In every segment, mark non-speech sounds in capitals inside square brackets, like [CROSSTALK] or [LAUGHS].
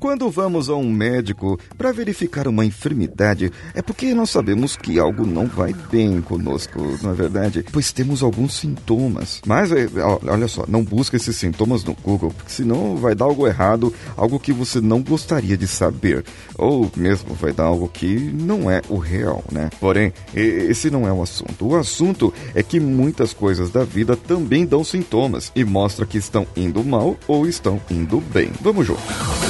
Quando vamos a um médico para verificar uma enfermidade, é porque nós sabemos que algo não vai bem conosco, não é verdade? Pois temos alguns sintomas. Mas, é, olha só, não busque esses sintomas no Google, porque senão vai dar algo errado, algo que você não gostaria de saber. Ou mesmo vai dar algo que não é o real, né? Porém, esse não é o assunto. O assunto é que muitas coisas da vida também dão sintomas e mostra que estão indo mal ou estão indo bem. Vamos junto.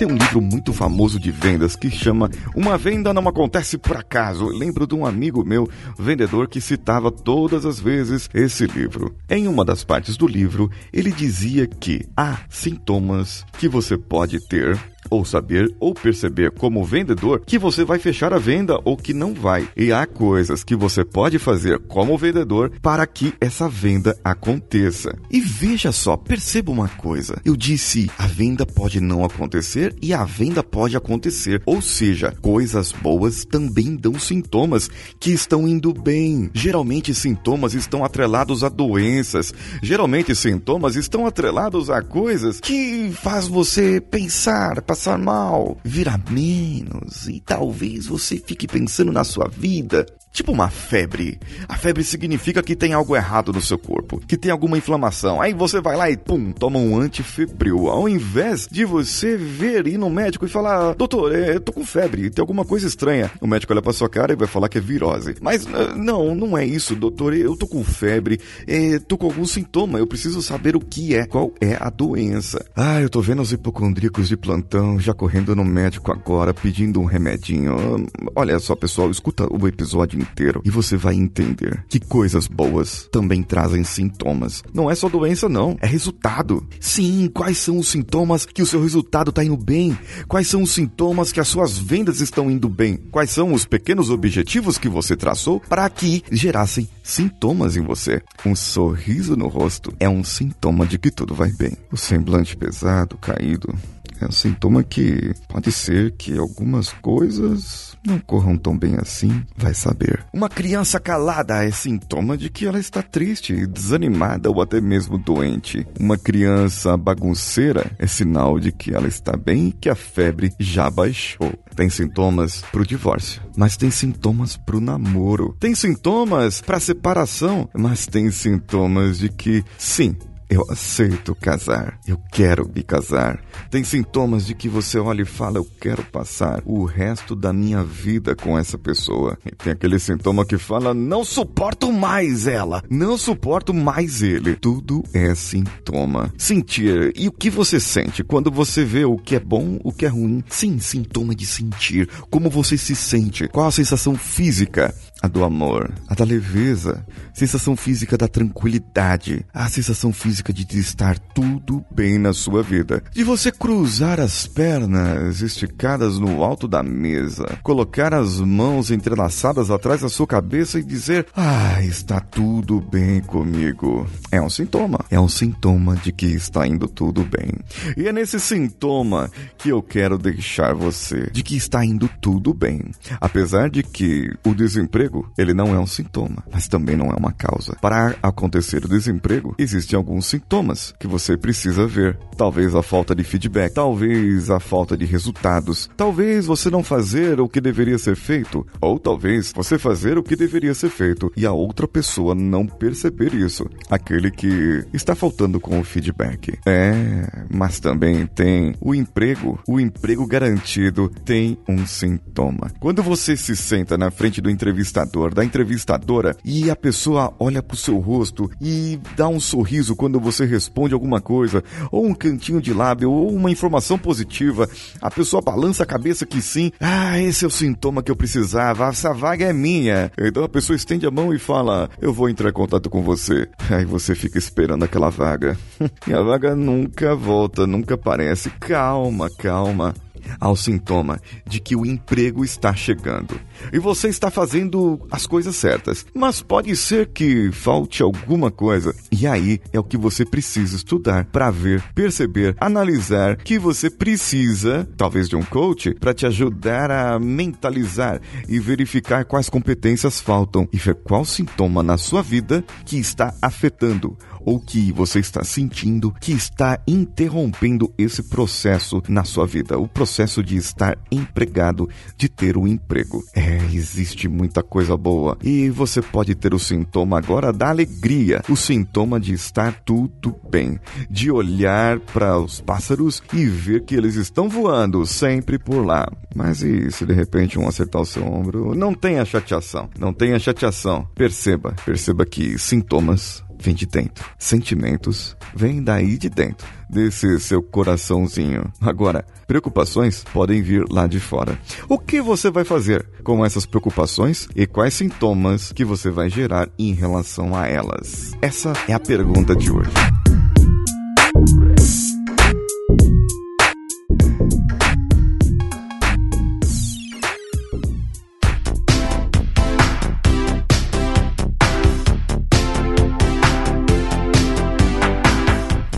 Tem um livro muito famoso de vendas que chama Uma Venda Não Acontece Por Acaso. Eu lembro de um amigo meu, vendedor, que citava todas as vezes esse livro. Em uma das partes do livro, ele dizia que há sintomas que você pode ter ou saber ou perceber como vendedor que você vai fechar a venda ou que não vai. E há coisas que você pode fazer como vendedor para que essa venda aconteça. E veja só, perceba uma coisa. Eu disse, a venda pode não acontecer e a venda pode acontecer. Ou seja, coisas boas também dão sintomas que estão indo bem. Geralmente sintomas estão atrelados a doenças. Geralmente sintomas estão atrelados a coisas que faz você pensar, passar mal, virar menos e talvez você fique pensando na sua vida Tipo uma febre. A febre significa que tem algo errado no seu corpo, que tem alguma inflamação. Aí você vai lá e pum, toma um antifebril. Ao invés de você ver ir no médico e falar: Doutor, é, eu tô com febre, tem alguma coisa estranha. O médico olha pra sua cara e vai falar que é virose. Mas uh, não, não é isso, doutor. Eu tô com febre, é, tô com algum sintoma. Eu preciso saber o que é, qual é a doença. Ah, eu tô vendo os hipocondríacos de plantão já correndo no médico agora pedindo um remedinho. Olha só, pessoal, escuta o episódio inteiro e você vai entender que coisas boas também trazem sintomas. Não é só doença, não, é resultado. Sim, quais são os sintomas que o seu resultado está indo bem? Quais são os sintomas que as suas vendas estão indo bem? Quais são os pequenos objetivos que você traçou para que gerassem sintomas em você? Um sorriso no rosto é um sintoma de que tudo vai bem. O semblante pesado, caído, é um sintoma que pode ser que algumas coisas não corram tão bem assim, vai saber. Uma criança calada é sintoma de que ela está triste, desanimada ou até mesmo doente. Uma criança bagunceira é sinal de que ela está bem e que a febre já baixou. Tem sintomas para o divórcio, mas tem sintomas para o namoro. Tem sintomas para separação, mas tem sintomas de que sim, eu aceito casar. Eu quero me casar. Tem sintomas de que você olha e fala: Eu quero passar o resto da minha vida com essa pessoa. E tem aquele sintoma que fala: Não suporto mais ela. Não suporto mais ele. Tudo é sintoma. Sentir. E o que você sente quando você vê o que é bom, o que é ruim? Sim, sintoma de sentir. Como você se sente? Qual a sensação física? a do amor, a da leveza, sensação física da tranquilidade, a sensação física de estar tudo bem na sua vida, de você cruzar as pernas esticadas no alto da mesa, colocar as mãos entrelaçadas atrás da sua cabeça e dizer: Ah, está tudo bem comigo. É um sintoma, é um sintoma de que está indo tudo bem. E é nesse sintoma que eu quero deixar você, de que está indo tudo bem, apesar de que o desemprego ele não é um sintoma, mas também não é uma causa. Para acontecer o desemprego, existem alguns sintomas que você precisa ver. Talvez a falta de feedback, talvez a falta de resultados, talvez você não fazer o que deveria ser feito, ou talvez você fazer o que deveria ser feito e a outra pessoa não perceber isso. Aquele que está faltando com o feedback. É, mas também tem o emprego. O emprego garantido tem um sintoma. Quando você se senta na frente do entrevistador, da entrevistadora, e a pessoa olha pro seu rosto e dá um sorriso quando você responde alguma coisa, ou um cantinho de lábio, ou uma informação positiva, a pessoa balança a cabeça que sim, ah, esse é o sintoma que eu precisava, essa vaga é minha. Então a pessoa estende a mão e fala, eu vou entrar em contato com você. Aí você fica esperando aquela vaga. [LAUGHS] e a vaga nunca volta, nunca aparece. Calma, calma ao sintoma de que o emprego está chegando. E você está fazendo as coisas certas, mas pode ser que falte alguma coisa. E aí é o que você precisa estudar para ver, perceber, analisar que você precisa, talvez de um coach, para te ajudar a mentalizar e verificar quais competências faltam e ver qual sintoma na sua vida que está afetando ou que você está sentindo que está interrompendo esse processo na sua vida, o processo de estar empregado, de ter um emprego. É, existe muita coisa boa e você pode ter o sintoma agora da alegria, o sintoma de estar tudo bem, de olhar para os pássaros e ver que eles estão voando sempre por lá. Mas e se de repente um acertar o seu ombro? Não tenha chateação, não tenha chateação. Perceba, perceba que sintomas vem de dentro. Sentimentos vêm daí de dentro, desse seu coraçãozinho. Agora, preocupações podem vir lá de fora. O que você vai fazer com essas preocupações e quais sintomas que você vai gerar em relação a elas? Essa é a pergunta de hoje.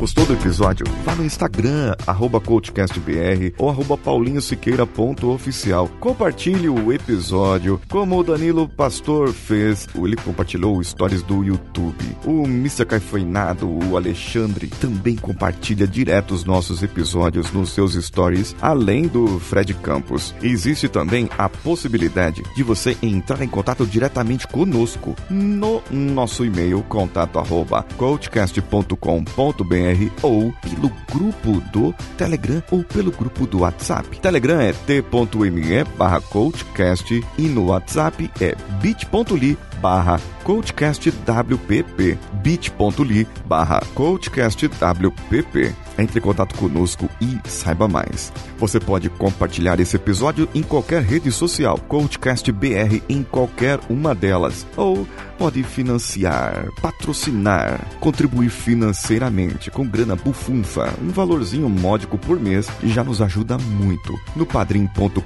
Gostou do episódio? Vá no Instagram, arroba CoachCastBR ou arroba paulinhosiqueira.oficial. Compartilhe o episódio como o Danilo Pastor fez. Ele compartilhou stories do YouTube. O Mr. Caifoinado, o Alexandre, também compartilha direto os nossos episódios nos seus stories, além do Fred Campos. Existe também a possibilidade de você entrar em contato diretamente conosco no nosso e-mail contato arroba coachcast.com.br ou pelo grupo do Telegram ou pelo grupo do WhatsApp. Telegram é t.me barra coachcast e no WhatsApp é bit.ly barra coachcastwpp bit.ly barra coachcastwpp entre em contato conosco e saiba mais. Você pode compartilhar esse episódio em qualquer rede social, Coachcast BR em qualquer uma delas, ou pode financiar, patrocinar, contribuir financeiramente com grana bufunfa, um valorzinho módico por mês já nos ajuda muito. No padrim.com.br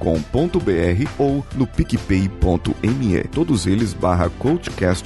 ou no picpay.me, todos eles barra Coachcast